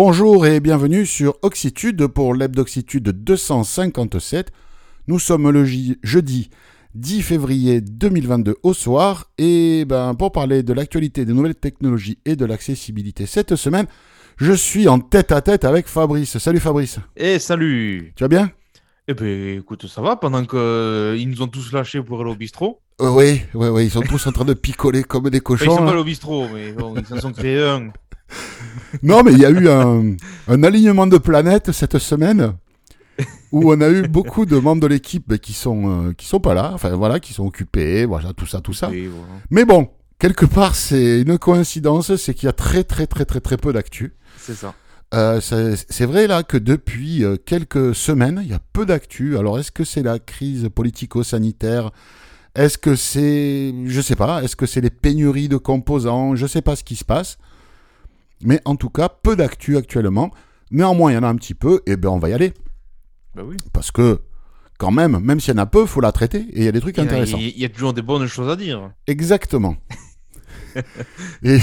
Bonjour et bienvenue sur Oxitude pour l'Hebdoxitude 257. Nous sommes le jeudi 10 février 2022 au soir et ben, pour parler de l'actualité des nouvelles technologies et de l'accessibilité cette semaine, je suis en tête à tête avec Fabrice. Salut Fabrice. Et salut. Tu vas bien? Eh ben écoute, ça va pendant qu'ils nous ont tous lâchés pour aller au bistrot. Euh, oui, oui, oui, ils sont tous en train de picoler comme des cochons. Ils sont pas allés au bistrot, mais bon, ils s'en sont créés un. Non, mais il y a eu un, un alignement de planètes cette semaine où on a eu beaucoup de membres de l'équipe qui sont euh, qui sont pas là, enfin voilà, qui sont occupés, voilà, tout ça, tout ça. Voilà. Mais bon, quelque part, c'est une coïncidence, c'est qu'il y a très très très très très peu d'actu. C'est ça. Euh, c'est c'est vrai là que depuis euh, quelques semaines, il y a peu d'actu. Alors est-ce que c'est la crise politico-sanitaire? Est-ce que c'est, je sais pas, est-ce que c'est les pénuries de composants? Je sais pas ce qui se passe. Mais en tout cas, peu d'actu actuellement. Néanmoins, il y en a un petit peu, et ben on va y aller. Bah oui. Parce que, quand même, même s'il y en a peu, faut la traiter, et il y a des trucs intéressants. il y a toujours des bonnes choses à dire. Exactement. Et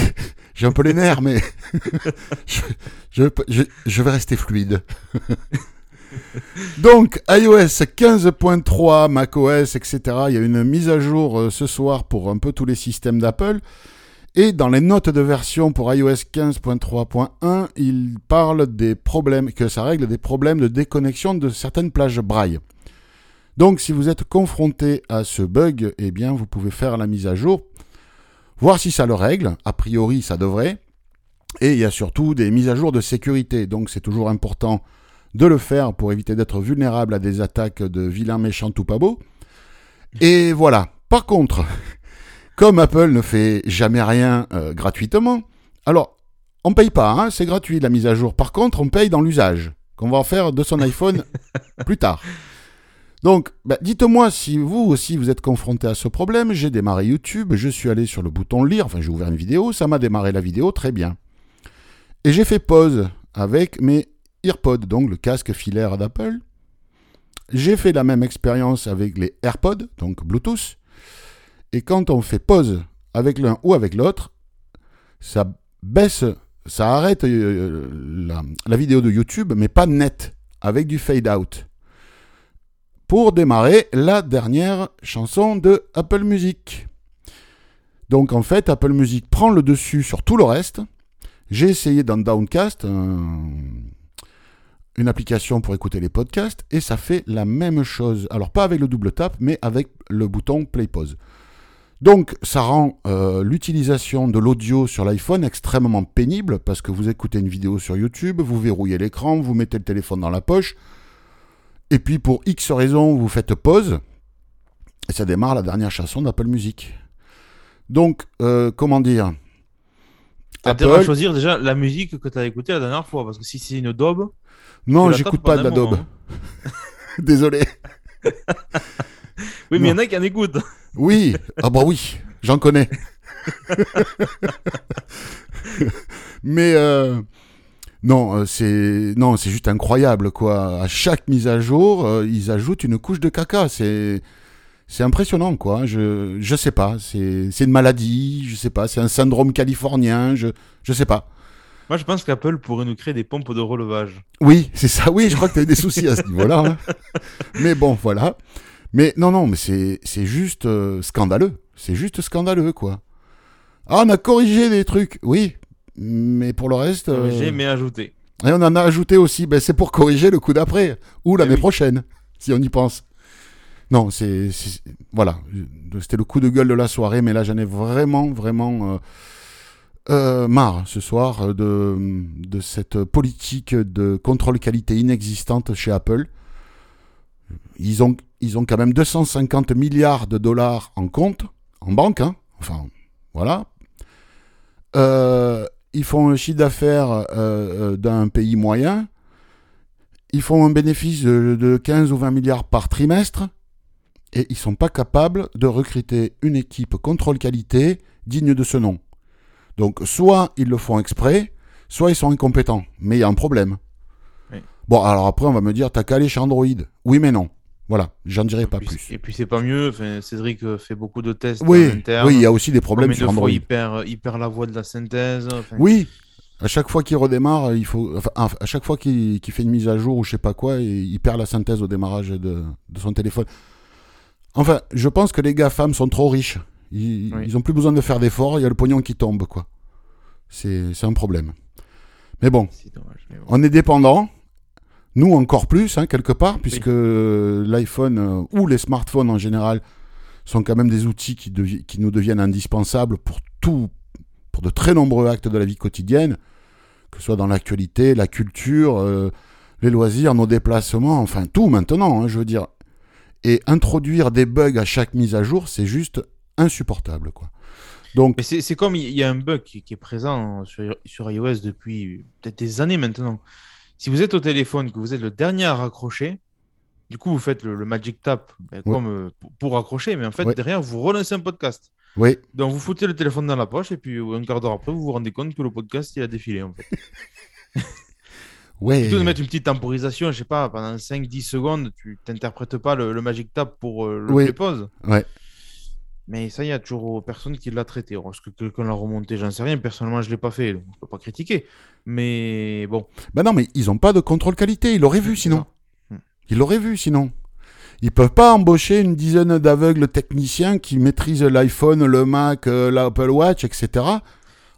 j'ai un peu les nerfs, mais je, je, je, je vais rester fluide. Donc, iOS 15.3, macOS, etc. Il y a une mise à jour euh, ce soir pour un peu tous les systèmes d'Apple. Et dans les notes de version pour iOS 15.3.1, il parle des problèmes, que ça règle des problèmes de déconnexion de certaines plages braille. Donc, si vous êtes confronté à ce bug, eh bien, vous pouvez faire la mise à jour, voir si ça le règle. A priori, ça devrait. Et il y a surtout des mises à jour de sécurité. Donc, c'est toujours important de le faire pour éviter d'être vulnérable à des attaques de vilains méchants tout pas beaux. Et voilà. Par contre, comme Apple ne fait jamais rien euh, gratuitement, alors on paye pas, hein, c'est gratuit la mise à jour. Par contre, on paye dans l'usage qu'on va en faire de son iPhone plus tard. Donc, bah, dites-moi si vous aussi vous êtes confronté à ce problème. J'ai démarré YouTube, je suis allé sur le bouton lire, enfin j'ai ouvert une vidéo, ça m'a démarré la vidéo très bien. Et j'ai fait pause avec mes EarPods, donc le casque filaire d'Apple. J'ai fait la même expérience avec les AirPods, donc Bluetooth. Et quand on fait pause avec l'un ou avec l'autre, ça baisse, ça arrête euh, la, vidéo de YouTube, mais pas net, avec du fade out. Pour démarrer la dernière chanson de Apple Music. Donc en fait, Apple Music prend le dessus sur tout le reste. J'ai essayé dans Downcast, un- une application pour écouter les podcasts, et ça fait la même chose. Alors pas avec le double tap, mais avec le bouton play pause. Donc ça rend euh, l'utilisation de l'audio sur l'iPhone extrêmement pénible, parce que vous écoutez une vidéo sur YouTube, vous verrouillez l'écran, vous mettez le téléphone dans la poche, et puis pour X raisons, vous faites pause, et ça démarre la dernière chanson d'Apple Music. Donc, euh, comment dire? Intérêt à choisir déjà la musique que t'as écoutée la dernière fois, parce que si c'est une daube, Non, tu j'écoute pas de la daube. moment. Désolé. Oui, mais il y en a qui en écoutent. Oui, ah bah oui, j'en connais. Mais euh, non, euh, c'est non, c'est juste incroyable quoi. À chaque mise à jour, euh, ils ajoutent une couche de caca. C'est c'est impressionnant quoi. Je je sais pas. C'est c'est une maladie. Je sais pas. C'est un syndrome californien. Je je sais pas. Moi, je pense qu'Apple pourrait nous créer des pompes de relevage. Oui, c'est ça. Oui, je crois que tu as eu des soucis à ce niveau-là. hein. Mais bon, voilà. Mais non, non, mais c'est juste euh, scandaleux. C'est juste scandaleux, quoi. Ah, on a corrigé des trucs. Oui, mais pour le reste... euh, J'ai mais ajouté. Et on en a ajouté aussi. Ben, c'est pour corriger le coup d'après. Ou l'année oui. prochaine, si on y pense. Non, c'est... c'est- Voilà. C'était le coup de gueule de la soirée, mais là, j'en ai vraiment, vraiment... euh, euh, marre ce soir de, de cette politique de contrôle qualité inexistante chez Apple. Ils ont, ils ont quand même 250 milliards de dollars en compte, en banque, hein. enfin voilà. Euh, ils font un chiffre d'affaires euh, euh, d'un pays moyen. Ils font un bénéfice de, de 15 ou 20 milliards par trimestre. Et ils sont pas capables de recruter une équipe contrôle qualité digne de ce nom. Donc soit ils le font exprès, soit ils sont incompétents. Mais il y a un problème. Oui. Bon, alors après, on va me dire, t'as qu'à aller chez Android. Oui, mais non. Voilà, j'en dirai pas Puis- plus. Et puis c'est pas mieux. Cédric euh, fait beaucoup de tests Oui, en interne. oui, il y a aussi des problèmes sur Android. il perd, il perd la voix de la synthèse. enfin, Oui, À chaque fois qu'il redémarre, il faut, enfin, à chaque fois qu'il fait une mise à jour ou je sais pas quoi, il perd la synthèse au démarrage de, de son téléphone. Enfin, je pense que les gars femmes sont trop riches. Ils, n'ont ont plus besoin de faire d'efforts. Il y a le pognon qui tombe, quoi. C'est un problème. Mais bon, on est dépendant. Nous encore plus, hein, quelque part, puisque l'iPhone euh, ou les smartphones en général sont quand même des outils qui, qui nous deviennent indispensables pour tout, pour de très nombreux actes de la vie quotidienne, que ce soit dans l'actualité, la culture, euh, les loisirs, nos déplacements, enfin tout maintenant, hein, je veux dire. Et introduire des bugs à chaque mise à jour, c'est juste insupportable, quoi. Donc, c'est comme il y a un bug qui, est présent sur, sur iOS depuis peut-être des années maintenant. Si vous êtes au téléphone, que vous êtes le dernier à raccrocher, du coup, vous faites le, Magic Tap ben, comme euh, pour, raccrocher, mais en fait, derrière, vous relancez un podcast. Oui. Donc, vous foutez le téléphone dans la poche et puis un quart d'heure après, vous vous rendez compte que le podcast, il a défilé, en fait. ouais. Plutôt de mettre une petite temporisation, je sais pas, pendant 5-10 secondes, tu n'interprètes pas le, Magic Tap pour euh, le oui. pause. Ouais. Mais ça, il y a toujours personne qui l'a traité. Est-ce que quelqu'un l'a remonté? J'en sais rien. Personnellement, je ne l'ai pas fait. Donc je ne peux pas critiquer. Mais bon. Ben non, mais ils n'ont pas de contrôle qualité. Ils l'auraient vu sinon. Hmm. Ils l'auraient vu sinon. Ils peuvent pas embaucher une dizaine d'aveugles techniciens qui maîtrisent l'iPhone, le Mac, euh, l'Apple Watch, etc.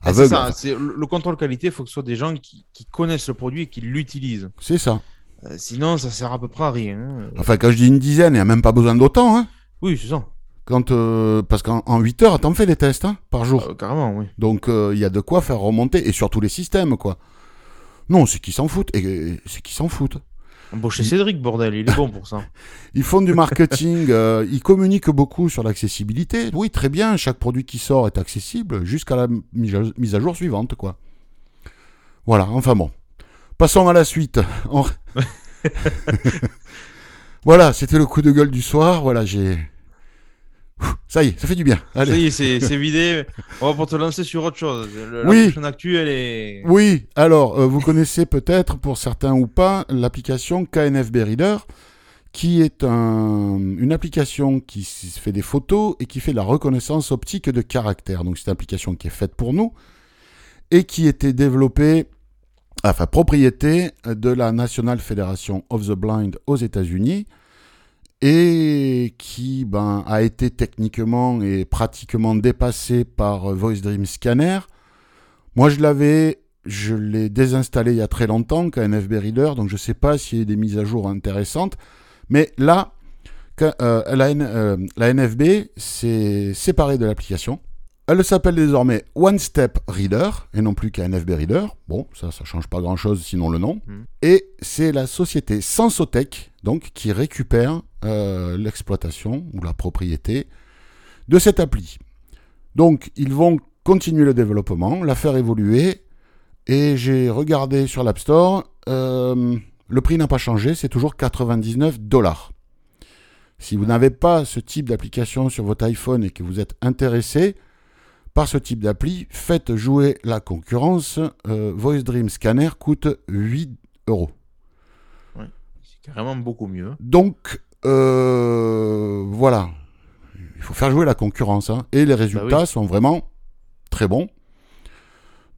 Ah, c'est ça. Le contrôle qualité, il faut que ce soit des gens qui, connaissent le produit et qui l'utilisent. C'est ça. Euh, sinon, ça sert à peu près à rien. Hein. Enfin, quand je dis une dizaine, il n'y a même pas besoin d'autant. Hein. Oui, c'est ça. Quand, euh, parce qu'en 8 heures, t'en fais des tests hein, par jour. Euh, carrément, oui. Donc euh, il y a de quoi faire remonter, et sur tous les systèmes, quoi. Non, c'est qu'ils s'en foutent, et c'est qu'ils s'en foutent. Bon, chez Cédric, bordel, il est bon pour ça. ils font du marketing, ils communiquent beaucoup sur l'accessibilité. Oui, très bien, chaque produit qui sort est accessible jusqu'à la mise à jour suivante, quoi. Voilà, enfin bon. Passons à la suite. voilà, c'était le coup de gueule du soir. Voilà, j'ai ça y est, ça fait du bien. Allez. Ça y est, c'est vidé. On va pour te lancer sur autre chose. la oui. prochaine actu, elle est. Oui, alors, euh, vous connaissez peut-être, pour certains ou pas, l'application KNFB Reader, qui est un, une application qui fait des photos et qui fait de la reconnaissance optique de caractères. Donc, c'est une application qui est faite pour nous et qui était développée, enfin, propriété de la National Federation of the Blind aux États-Unis et qui ben, a été techniquement et pratiquement dépassé par Voice Dream Scanner. Moi, je l'avais, je l'ai désinstallé il y a très longtemps, KNFB Reader, donc je ne sais pas s'il y a des mises à jour intéressantes. Mais là, euh, la, euh, la NFB s'est séparée de l'application. Elle s'appelle désormais One Step Reader et non plus KNFB Reader. Bon, ça, ça change pas grand chose sinon le nom. Hmm. Et c'est la société Sensotech, donc, qui récupère euh, l'exploitation ou la propriété de cette appli. Donc, ils vont continuer le développement, la faire évoluer. Et j'ai regardé sur l'App Store, euh, le prix n'a pas changé, c'est toujours 99 dollars. Si vous n'avez pas ce type d'application sur votre iPhone et que vous êtes intéressé, par ce type d'appli, faites jouer la concurrence. Euh, Voice Dream Scanner coûte 8 euros. c'est carrément beaucoup mieux. Donc, euh, voilà. Il faut faire jouer la concurrence. Hein. Et les bah résultats sont vraiment très bons.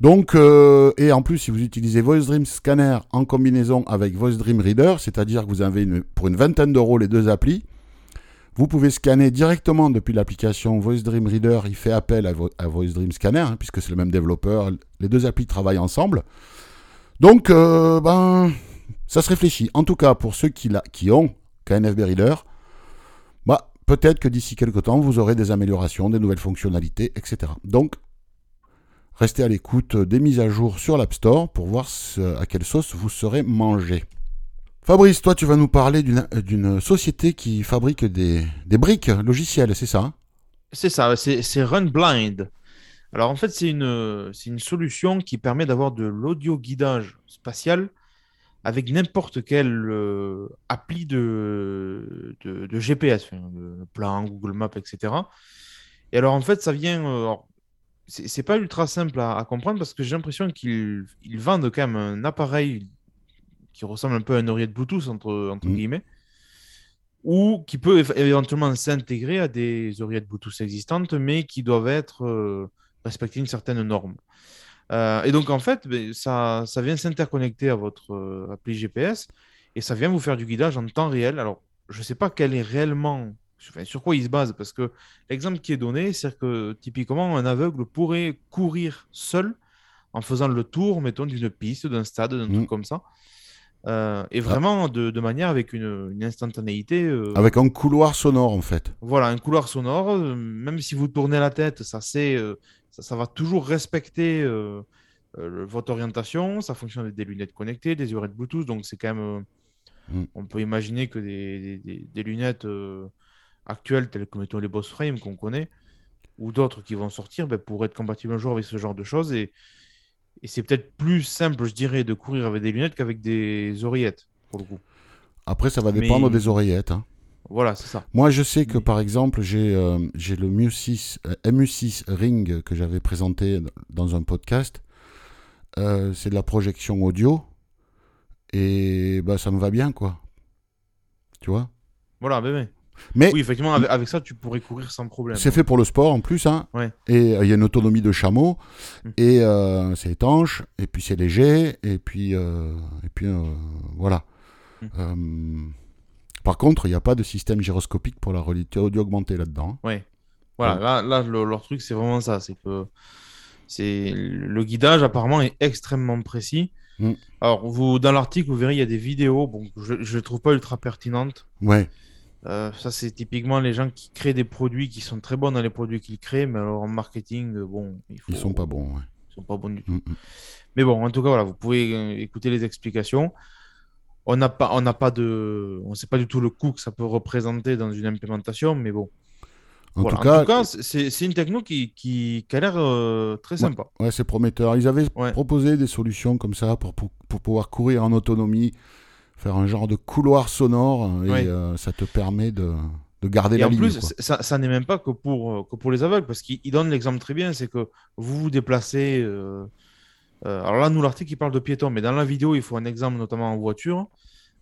Donc, euh, et en plus, si vous utilisez Voice Dream Scanner en combinaison avec Voice Dream Reader, c'est-à-dire que vous avez pour une vingtaine d'euros les deux applis, vous pouvez scanner directement depuis l'application Voice Dream Reader. Il fait appel à, Voice Dream Scanner, hein, puisque c'est le même développeur. Les deux applis travaillent ensemble. Donc, euh, ben, ça se réfléchit. En tout cas, pour ceux qui, qui ont KNFB Reader, bah, peut-être que d'ici quelques temps, vous aurez des améliorations, des nouvelles fonctionnalités, etc. Donc, restez à l'écoute des mises à jour sur l'App Store pour voir à quelle sauce vous serez mangé. Fabrice, toi, tu vas nous parler d'une société qui fabrique des, briques logicielles, c'est ça hein? C'est ça, c'est RunBlind. Alors en fait, c'est une, une solution qui permet d'avoir de l'audio guidage spatial avec n'importe quelle euh, appli de, de, GPS, de plan, Google Maps, etc. Et alors en fait, ça vient. Euh, c'est pas ultra simple à, à, comprendre parce que j'ai l'impression qu'ils vendent quand même un appareil qui ressemble un peu à une oreillette Bluetooth, entre, entre mm. guillemets, ou qui peut éventuellement s'intégrer à des oreillettes Bluetooth existantes, mais qui doivent être euh, respecter une certaine norme. Euh, et donc, en fait, ben, ça, ça vient s'interconnecter à votre euh, appli GPS et ça vient vous faire du guidage en temps réel. Alors, je ne sais pas quel est réellement, enfin, sur quoi il se base, parce que l'exemple qui est donné, c'est que typiquement, un aveugle pourrait courir seul en faisant le tour, mettons, d'une piste, d'un stade, d'un Mm. truc comme ça. Euh, et vraiment de, de manière avec une, une instantanéité. euh, Avec un couloir sonore, en fait. voilà, un couloir sonore, euh, même si vous tournez la tête, ça, c'est, euh, ça, ça va toujours respecter euh, euh, votre orientation. Ça fonctionne avec des lunettes connectées, des oreillettes Bluetooth. Donc, c'est quand même. euh, Mm. On peut imaginer que des, des- des- des lunettes actuelles, telles que mettons, les Boss Frame qu'on connaît, ou d'autres qui vont sortir, ben, pourraient être compatibles un jour avec ce genre de choses. Et, et c'est peut-être plus simple, je dirais, de courir avec des lunettes qu'avec des oreillettes, pour le coup. Après, ça va dépendre Mais- des oreillettes. hein. Voilà, c'est ça. Moi, je sais que par exemple, j'ai euh, le MU6, euh, MU6 Ring que j'avais présenté dans un podcast. Euh, c'est de la projection audio. Et bah, ça me va bien, quoi. Tu vois? Voilà, ben, ben. Mais Oui, effectivement, avec, avec ça, tu pourrais courir sans problème. c'est fait pour le sport en plus. Hein. Ouais. Et euh, il y a une autonomie de chameau. Mm. Et euh, c'est étanche. Et puis c'est léger. Et puis, euh, et puis euh, voilà. Mm. Par contre, il n'y a pas de système gyroscopique pour la réalité audio augmentée là-dedans. hein. Ouais. Voilà, là, là le- leur truc, c'est vraiment ça. C'est que c'est le guidage, apparemment, est extrêmement précis. Mm. Alors, vous, dans l'article, vous verrez, il y a des vidéos. Bon, je ne les trouve pas ultra pertinentes. Ouais. Euh, ça, c'est typiquement les gens qui créent des produits qui sont très bons dans les produits qu'ils créent, mais alors en marketing, bon, il faut... Ils sont pas bons. ouais. Ils sont pas bons du tout. Mm, mm. Mais bon, en tout cas, voilà, vous pouvez euh, écouter les explications. On n'a pas, on n'a pas de, on sait pas du tout le coût que ça peut représenter dans une implémentation, mais bon. En, Voilà. tout cas, en cas, c'est une techno qui, qui, qui a l'air euh, très sympa. ouais, c'est prometteur. Ils avaient Ouais. proposé des solutions comme ça pour, pour, pour pouvoir courir en autonomie, faire un genre de couloir sonore, et Ouais. euh, ça te permet de, de garder Et la en ligne. plus, quoi. c'est- ça, ça n'est même pas que pour, euh, que pour les aveugles, parce qu'il il donne l'exemple très bien, c'est que vous vous déplacez. euh, euh, alors là, nous, l'article, il parle de piétons, mais dans la vidéo, il faut un exemple, notamment en voiture.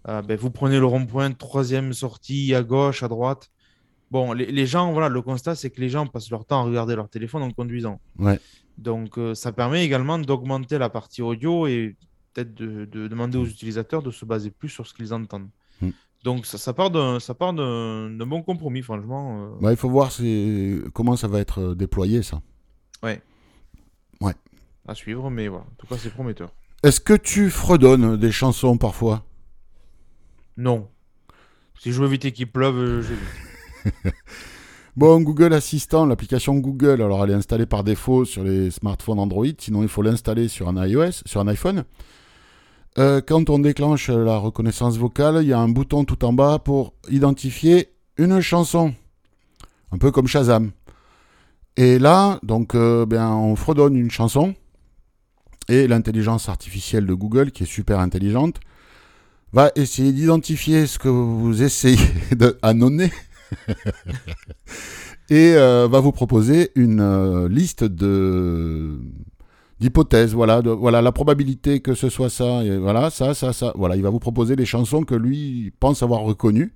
Euh, ben, vous prenez le rond-point, troisième sortie, à gauche, à droite. Bon, les, les gens, voilà, le constat, c'est que les gens passent leur temps à regarder leur téléphone en conduisant. Ouais. Donc, euh, ça permet également d'augmenter la partie audio et peut-être de, de demander aux utilisateurs de se baser plus sur ce qu'ils entendent. Mm. Donc, ça, ça part d'un ça part d'un d'un bon compromis, franchement. Ouais, il faut voir comment ça va être déployé, ça. À suivre, mais voilà. En tout cas, c'est prometteur. Est-ce que tu fredonnes des chansons parfois? Non. Si je veux éviter qu'il pleuve, euh, j'évite. Bon, Google Assistant, l'application Google, alors elle est installée par défaut sur les smartphones Android, sinon il faut l'installer sur un iOS, sur un iPhone. Euh, quand on déclenche la reconnaissance vocale, il y a un bouton tout en bas pour identifier une chanson, un peu comme Shazam. Et là, donc, euh, ben, on fredonne une chanson et l'intelligence artificielle de Google, qui est super intelligente, va essayer d'identifier ce que vous essayez d'annoncer et euh, va vous proposer une euh, liste de d'hypothèses, voilà, de, voilà la probabilité que ce soit ça, et voilà ça, ça, ça, voilà, il va vous proposer les chansons que lui pense avoir reconnues.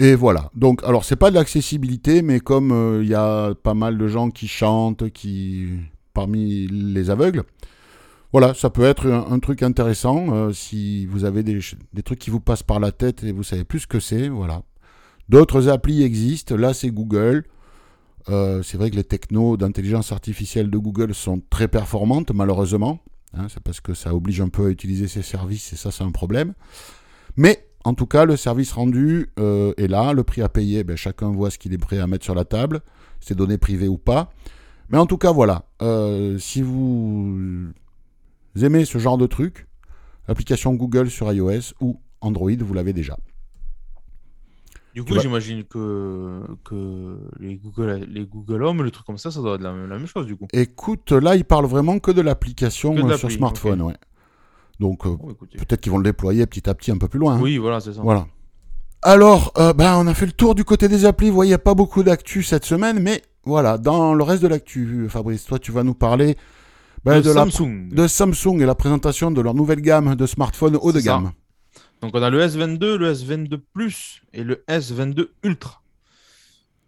Et voilà. Donc, alors c'est pas de l'accessibilité, mais comme euh, il y a pas mal de gens qui chantent, qui parmi les aveugles, voilà, ça peut être un, truc intéressant euh, si vous avez des, des trucs qui vous passent par la tête et vous savez plus ce que c'est, voilà. D'autres applis existent. Là, c'est Google. Euh, c'est vrai que les technos d'intelligence artificielle de Google sont très performantes, malheureusement. Hein, c'est parce que ça oblige un peu à utiliser ces services et ça, c'est un problème. Mais en tout cas, le service rendu euh, est là. Le prix à payer, ben, chacun voit ce qu'il est prêt à mettre sur la table. C'est données privées ou pas. Mais en tout cas, voilà. Euh, si vous aimez ce genre de truc, l'application Google sur iOS ou Android, vous l'avez déjà. Du coup, j'imagine que, que les, Google, les Google Home, le truc comme ça, ça doit être la, la même chose, du coup. Écoute, là, il parle vraiment que de l'application euh, sur smartphone, ouais. Donc, euh, peut-être qu'ils vont le déployer petit à petit un peu plus loin. hein. Oui, voilà, c'est ça. Voilà. Alors, euh, ben, on a fait le tour du côté des applis. Vous voyez, il n'y a pas beaucoup d'actu cette semaine, mais voilà, dans le reste de l'actu, Fabrice, toi, tu vas nous parler ben, De de, la- Samsung. de Samsung et la présentation de leur nouvelle gamme de smartphones haut de ça. gamme. Donc, on a le S22, le S22 Plus et le S22 Ultra.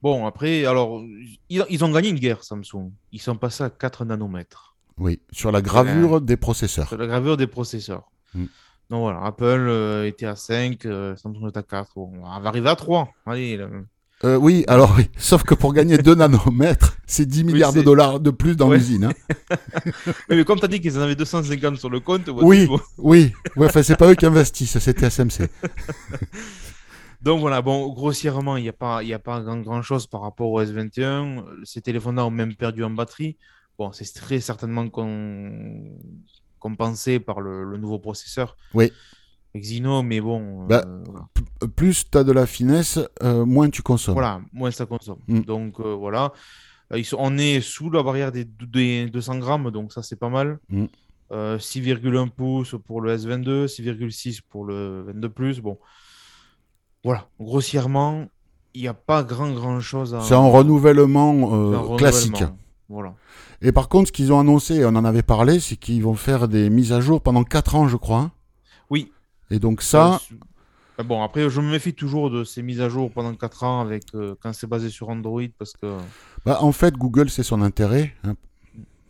Bon, après, alors, ils, ils ont gagné une guerre, Samsung. Ils sont passés à 4 nanomètres. Oui, sur la gravure des processeurs. Sur la gravure des processeurs. Mm. Donc voilà, Apple euh, était à 5, euh, Samsung est à 4. Bon, on va arriver à 3. Allez. Euh, oui, alors oui, sauf que pour gagner 2 nanomètres, c'est 10 milliards de dollars de plus dans Ouais. l'usine. hein. Oui, mais comme tu as dit qu'ils en avaient 250 sur le compte, Oui, bon. oui, ouais, enfin, c'est pas eux qui investissent, c'est TSMC. Donc voilà, bon, grossièrement, il n'y a pas, il y a pas grand, grand chose par rapport au S21. Ces téléphones-là ont même perdu en batterie. Bon, c'est très certainement compensé par le, le nouveau processeur. Oui. Exynos, mais bon, Bah, euh, voilà. P- Plus tu as de la finesse, euh, moins tu consommes. Voilà, moins ça consomme. Mm. Donc euh, voilà, ils sont, on est sous la barrière des, des 200 grammes, donc ça c'est pas mal. Mm. Euh, 6,1 pouces pour le S22, 6,6 pour le 22 Plus. Bon, voilà, grossièrement, il n'y a pas grand grand chose à. C'est un renouvellement classique. renouvellement. Voilà. Et par contre, ce qu'ils ont annoncé, on en avait parlé, c'est qu'ils vont faire des mises à jour pendant 4 ans, je crois. hein. Oui. Et donc ça, Euh, bon, après, je me méfie toujours de ces mises à jour pendant 4 ans avec, euh, quand c'est basé sur Android parce que. bah, en fait, Google, c'est son intérêt. hein.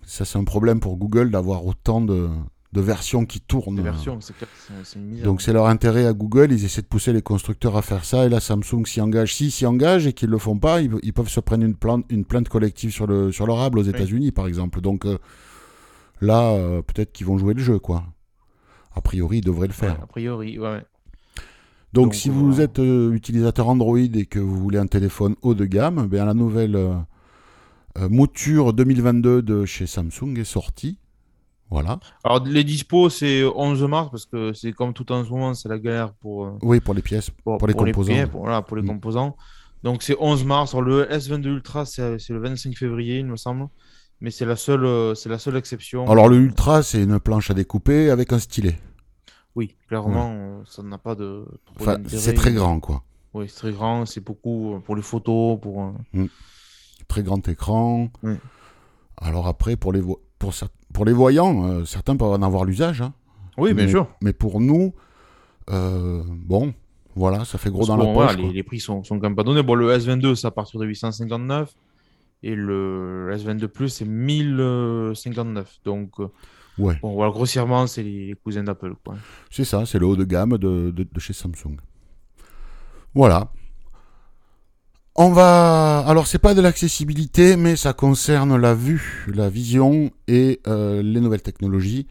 Ça, c'est un problème pour Google d'avoir autant de, de versions qui tournent. Versions, c'est clair mise à Donc c'est leur intérêt à Google, ils essaient de pousser les constructeurs à faire ça, et là Samsung s'y engage. S'ils s'y engagent et qu'ils le font pas, ils, ils peuvent se prendre une plainte, une plainte collective sur le sur leur able aux États-Unis, par exemple. Donc euh, là, euh, peut-être qu'ils vont jouer le jeu, quoi. A priori, ils devraient le faire. Ouais, a priori, ouais. Donc, Donc, si euh, vous êtes euh, utilisateur Android et que vous voulez un téléphone haut de gamme, ben, la nouvelle euh, mouture 2022 de chez Samsung est sortie. Voilà. Alors, les dispos, c'est 11 mars, parce que c'est comme tout en ce moment, c'est la galère pour, euh, Oui, pour les pièces. pour, Pour les composants. pour, voilà, pour les Mm. composants. Donc, c'est 11 mars. Alors, le S22 Ultra, c'est le 25 février, il me semble. Mais c'est la seule, c'est la seule exception. Alors, le Ultra, c'est une planche à découper avec un stylet. Oui, clairement, euh, ça n'a pas de. Enfin, c'est très grand, quoi. Oui, c'est très grand. C'est beaucoup euh, pour les photos, pour. euh, Très grand écran. Oui. Alors après, pour les, vo- pour, cer- pour les voyants, euh, certains peuvent en avoir l'usage. hein. Oui, bien mais, sûr. Mais pour nous, euh, bon, voilà, ça fait gros Parce dans la poche. voilà, quoi. les, les prix sont, sont quand même pas donnés. Bon, le S22, c'est à partir de 859. Et le S22 Plus, c'est 1059. Donc, euh, Ouais. bon, voilà, grossièrement, c'est les, cousins d'Apple. C'est ça, c'est le haut de gamme de, de- de chez Samsung. Voilà. On va. Alors, c'est pas de l'accessibilité, mais ça concerne la vue, la vision et euh, les nouvelles technologies.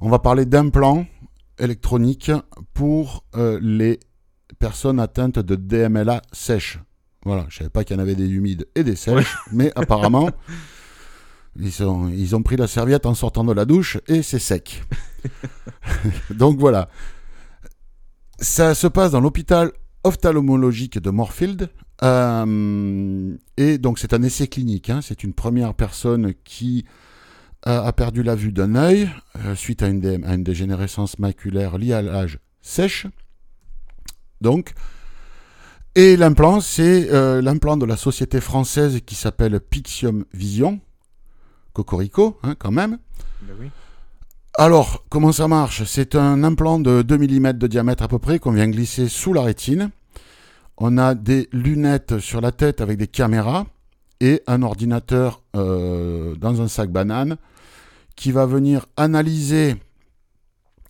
On va parler d'implants électroniques pour euh, les personnes atteintes de DMLA sèche. Voilà, je savais pas qu'il y en avait des humides et des sèches, mais apparemment, ils, sont, ils ont pris la serviette en sortant de la douche et c'est sec. Donc voilà. Ça se passe dans l'hôpital ophtalmologique de Moorfield. Euh, et donc c'est un essai clinique. hein. C'est une première personne qui a, perdu la vue d'un œil euh, suite à une, dé- à une dégénérescence maculaire liée à l'âge sèche. Donc, et l'implant, c'est euh, l'implant de la société française qui s'appelle Pixium Vision. Cocorico, hein, quand même. Ben oui. Alors, comment ça marche? C'est un implant de 2 mm de diamètre à peu près qu'on vient glisser sous la rétine. On a des lunettes sur la tête avec des caméras et un ordinateur euh, dans un sac banane qui va venir analyser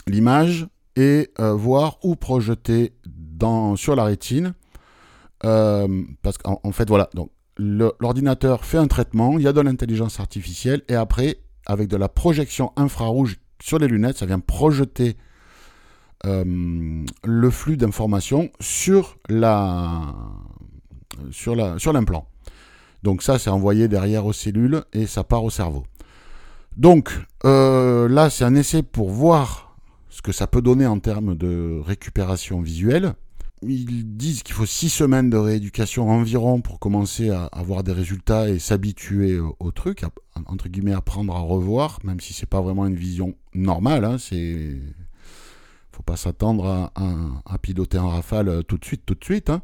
l'image et euh, voir où projeter dans, sur la rétine. Euh, parce qu'en en fait, voilà, donc l'ordinateur fait un traitement, il y a de l'intelligence artificielle et après, avec de la projection infrarouge sur les lunettes, ça vient projeter euh, le flux d'informations sur la sur la sur l'implant. Donc ça, c'est envoyé derrière aux cellules et ça part au cerveau. Donc euh, là, c'est un essai pour voir ce que ça peut donner en termes de récupération visuelle. Ils disent qu'il faut six semaines de rééducation environ pour commencer à avoir des résultats et s'habituer au, au truc, à- entre guillemets apprendre à revoir, même si c'est pas vraiment une vision normale. Hein, c'est faut pas s'attendre à, à- à piloter en rafale euh, tout de suite, tout de suite. hein.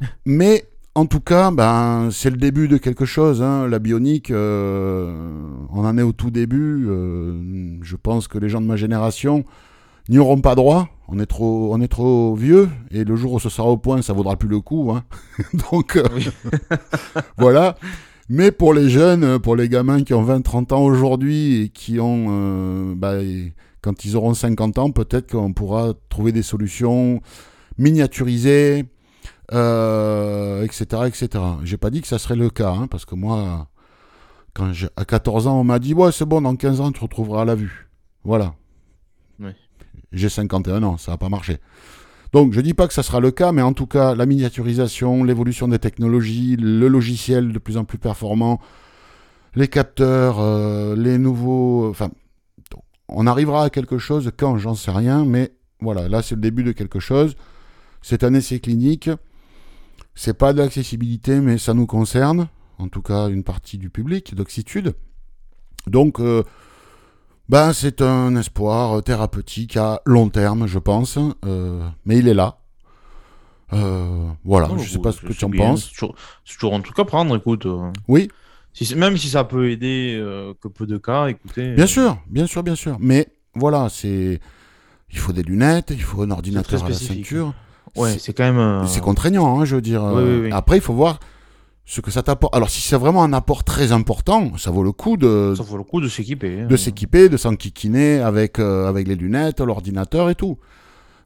Mais en tout cas, ben, c'est le début de quelque chose. hein. La bionique, euh, on en est au tout début. euh, je pense que les gens de ma génération n'y auront pas droit. On est trop, on est trop vieux. Et le jour où ce sera au point, ça vaudra plus le coup. hein. Donc euh, Oui. voilà. Mais pour les jeunes, pour les gamins qui ont 20-30 ans aujourd'hui et qui ont, euh, bah, quand ils auront 50 ans, peut-être qu'on pourra trouver des solutions miniaturisées, euh, etc., etc. J'ai pas dit que ça serait le cas, hein, parce que moi, quand j'ai- à 14 ans, on m'a dit, ouais, c'est bon, dans 15 ans, tu retrouveras la vue. Voilà. J'ai 51 ans, ça n'a pas marché. Donc, je dis pas que ça sera le cas, mais en tout cas, la miniaturisation, l'évolution des technologies, le logiciel de plus en plus performant, les capteurs, euh, les nouveaux. Enfin, on arrivera à quelque chose quand, j'en sais rien, mais voilà, là, c'est le début de quelque chose. C'est un essai clinique. C'est pas de l'accessibilité, mais ça nous concerne, en tout cas une partie du public d'Oxitude. Donc, euh, ben, c'est un espoir thérapeutique à long terme, je pense, euh, mais il est là. Euh, voilà, Oh, je sais pas ce que tu en bien, penses. C'est toujours, toujours un truc à prendre, écoute. euh. Oui, Si même si ça peut aider euh, que peu de cas, écoutez. bien sûr, bien sûr, bien sûr. Mais voilà, c'est. Il faut des lunettes, il faut un ordinateur à la ceinture. Ouais, C'est- quand même. C'est contraignant, hein, je veux dire. Oui, oui, oui. Après, il faut voir ce que ça t'apporte. Alors, si c'est vraiment un apport très important, ça vaut le coup de, Ça vaut le coup de s'équiper. hein. de s'équiper, de s'enquiquiner avec, euh, avec les lunettes, l'ordinateur et tout.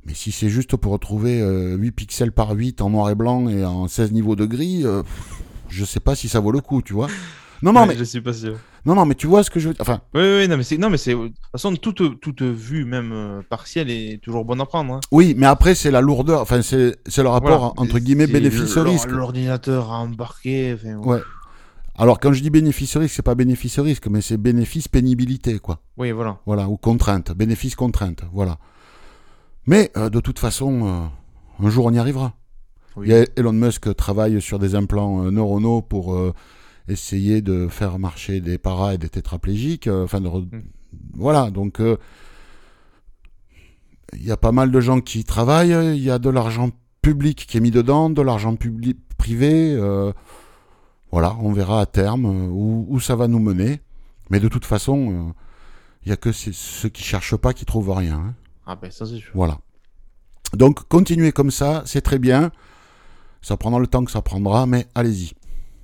Mais si c'est juste pour retrouver euh, 8 pixels par 8 en noir et blanc et en 16 niveaux de gris, euh, je sais pas si ça vaut le coup, tu vois. Non, non, Ouais, mais, Je suis pas sûr. non, non, mais tu vois ce que je veux dire. Enfin, Oui, oui, non, mais c'est. Non, mais c'est. De toute façon, toute, toute vue, même euh, partielle, est toujours bonne à prendre. hein. oui, mais après, c'est la lourdeur, enfin, c'est le rapport Voilà. entre guillemets bénéfice-risque. l'or- L'ordinateur embarquer. enfin, Ouais. Alors, quand je dis bénéfice-risque, c'est pas bénéfice-risque, mais c'est bénéfice-pénibilité, quoi. Oui, voilà. Voilà, ou contrainte, bénéfice-contrainte, voilà. Mais euh, de toute façon, euh, un jour on y arrivera. Oui. A Elon Musk travaille sur des implants neuronaux pour essayer de faire marcher des paras et des tétraplégiques. euh, enfin, de re- Mm. voilà. Donc, euh, il y a pas mal de gens qui y travaillent. Il y a de l'argent public qui est mis dedans, de l'argent public privé. euh, voilà, on verra à terme où, où ça va nous mener. Mais de toute façon, euh, il y a que ceux qui cherchent pas qui trouvent rien. hein. Ah, ben ça, c'est sûr. Voilà. Donc continuez comme ça, c'est très bien. Ça prendra le temps que ça prendra, mais allez-y.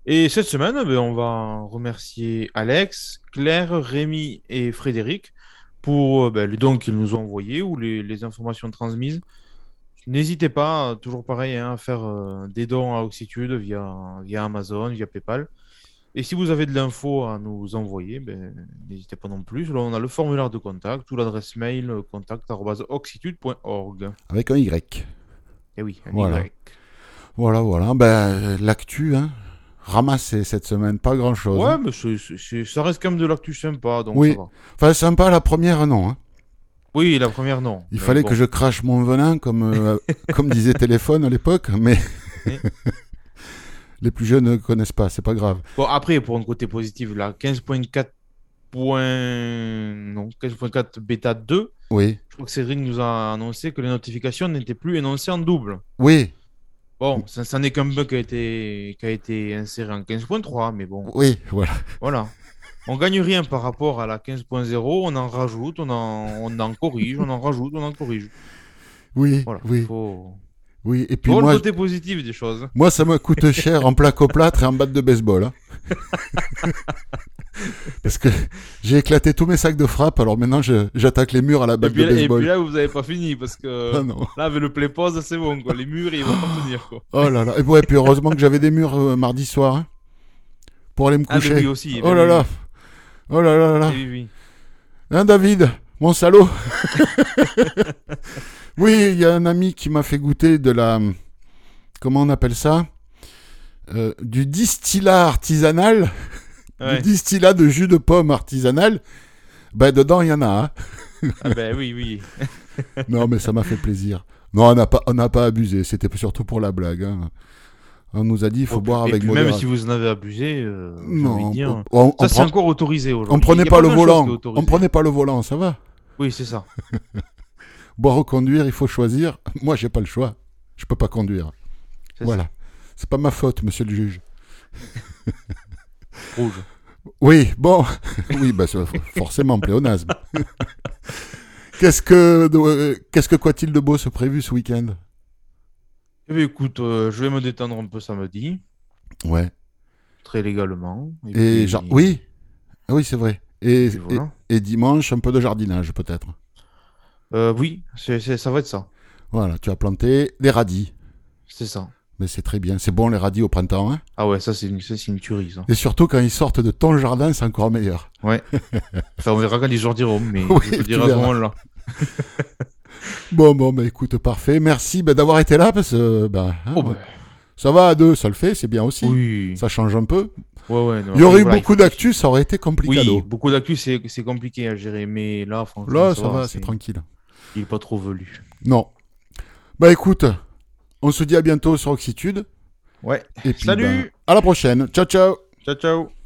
Et cette semaine, ben, on va remercier Alex, Claire, Rémi et Frédéric pour euh, ben, les dons qu'ils nous ont envoyés ou les, les informations transmises. N'hésitez pas, toujours pareil, hein, à faire euh, des dons à Oxitude via, via Amazon, via PayPal. Et si vous avez de l'info à nous envoyer, ben, n'hésitez pas non plus. Là, on a le formulaire de contact ou l'adresse mail euh, contact.oxitude.org. Avec un Y. Et oui, un Voilà. Y. Voilà, voilà. Ben, l'actu, hein. Ramassé cette semaine, pas grand chose. Ouais, mais c'est- c'est- ça reste quand même de l'actu sympa, donc Oui. ça va. Enfin, sympa la première, non. hein. Oui, la première, non. Il Mais fallait bon. que je crache mon venin, comme, euh, comme disait Téléphone à l'époque, mais les plus jeunes ne connaissent pas, c'est pas grave. Bon, après, pour un côté positif, là, 15.4. point- Non, 15.4 bêta 2, Oui, je crois que Cédric nous a annoncé que les notifications n'étaient plus énoncées en double. oui, Bon, ça, ça n'est qu'un bug qui a, été, qui a été inséré en 15.3, mais bon, oui, voilà. voilà. On gagne rien par rapport à la 15.0, on en rajoute, on en, on en corrige, on en rajoute, on en corrige. Oui, Voilà, oui, faut, oui. Et puis faut moi, le côté positif des choses. Moi, ça me coûte cher en plaque au plâtre et en batte de baseball. hein. Parce que j'ai éclaté tous mes sacs de frappe, alors maintenant j'attaque les murs à la puis, de là, et baseball. puis là, vous n'avez pas fini, parce que Ah non. là, avec le play pause, c'est bon, quoi. Les murs, ils vont pas tenir, quoi. Oh là là. Et ouais, puis heureusement que j'avais des murs euh, mardi soir hein, pour aller me Ah, coucher. oui, aussi. oh là là. Oh là là là oui, oui. Hein, David, mon salaud? oui, il y a un ami qui m'a fait goûter de la. Comment on appelle ça? Euh, Du distillat artisanal. Ouais. Du distillat de jus de pomme artisanal. Ben, dedans, il y en a. hein. Ah, ben oui, oui. Non, mais ça m'a fait plaisir. Non, on n'a pas, on pas abusé. C'était surtout pour la blague. hein. On nous a dit il faut Oh, boire avec puis même modération. si vous en avez abusé, euh, Non, envie de dire. on, on, Ça, c'est prend- encore autorisé aujourd'hui. on prenait pas le volant. On prenait pas le volant, ça va. Oui, c'est ça. Boire ou conduire, il faut choisir. Moi, j'ai pas le choix. Je peux pas conduire. Voilà. C'est pas ma faute, monsieur le juge. Rouge. Oui, bon. oui, bah, forcément pléonasme. qu'est-ce que, euh, qu'est-ce que quoi-t-il de beau se prévu ce week-end? Eh bien, écoute, euh, je vais me détendre un peu samedi. Ouais. très légalement. Et, puis- genre, oui, Ah oui, c'est vrai. Et, et voilà. dimanche, un peu de jardinage peut-être. Euh, oui, ça va être ça. Voilà, tu as planté des radis. C'est ça. Mais c'est très bien. C'est bon les radis au printemps. Hein Ah ouais, ça c'est une, ça, c'est une tuerie, ça. et surtout quand ils sortent de ton jardin, c'est encore meilleur. Enfin, on verra quand les jours diront, mais Oui, je te tu dirai à ce moment-là. Bon, bon, bah écoute, parfait. Merci bah, d'avoir été là parce que bah, hein, Oh, bah, ça va à deux, ça le fait, c'est bien aussi. oui. Ça change un peu. Ouais, ouais, non, Il y aurait eu voilà, beaucoup d'actu, ça aurait été compliqué. Oui, beaucoup d'actu, c'est, c'est compliqué à gérer, mais là, franchement, Là, ça va, c'est tranquille. Il est pas trop velu. Non. Bah écoute, on se dit à bientôt sur Oxitude. Ouais. Et puis, Salut bah, à la prochaine. Ciao, ciao Ciao, ciao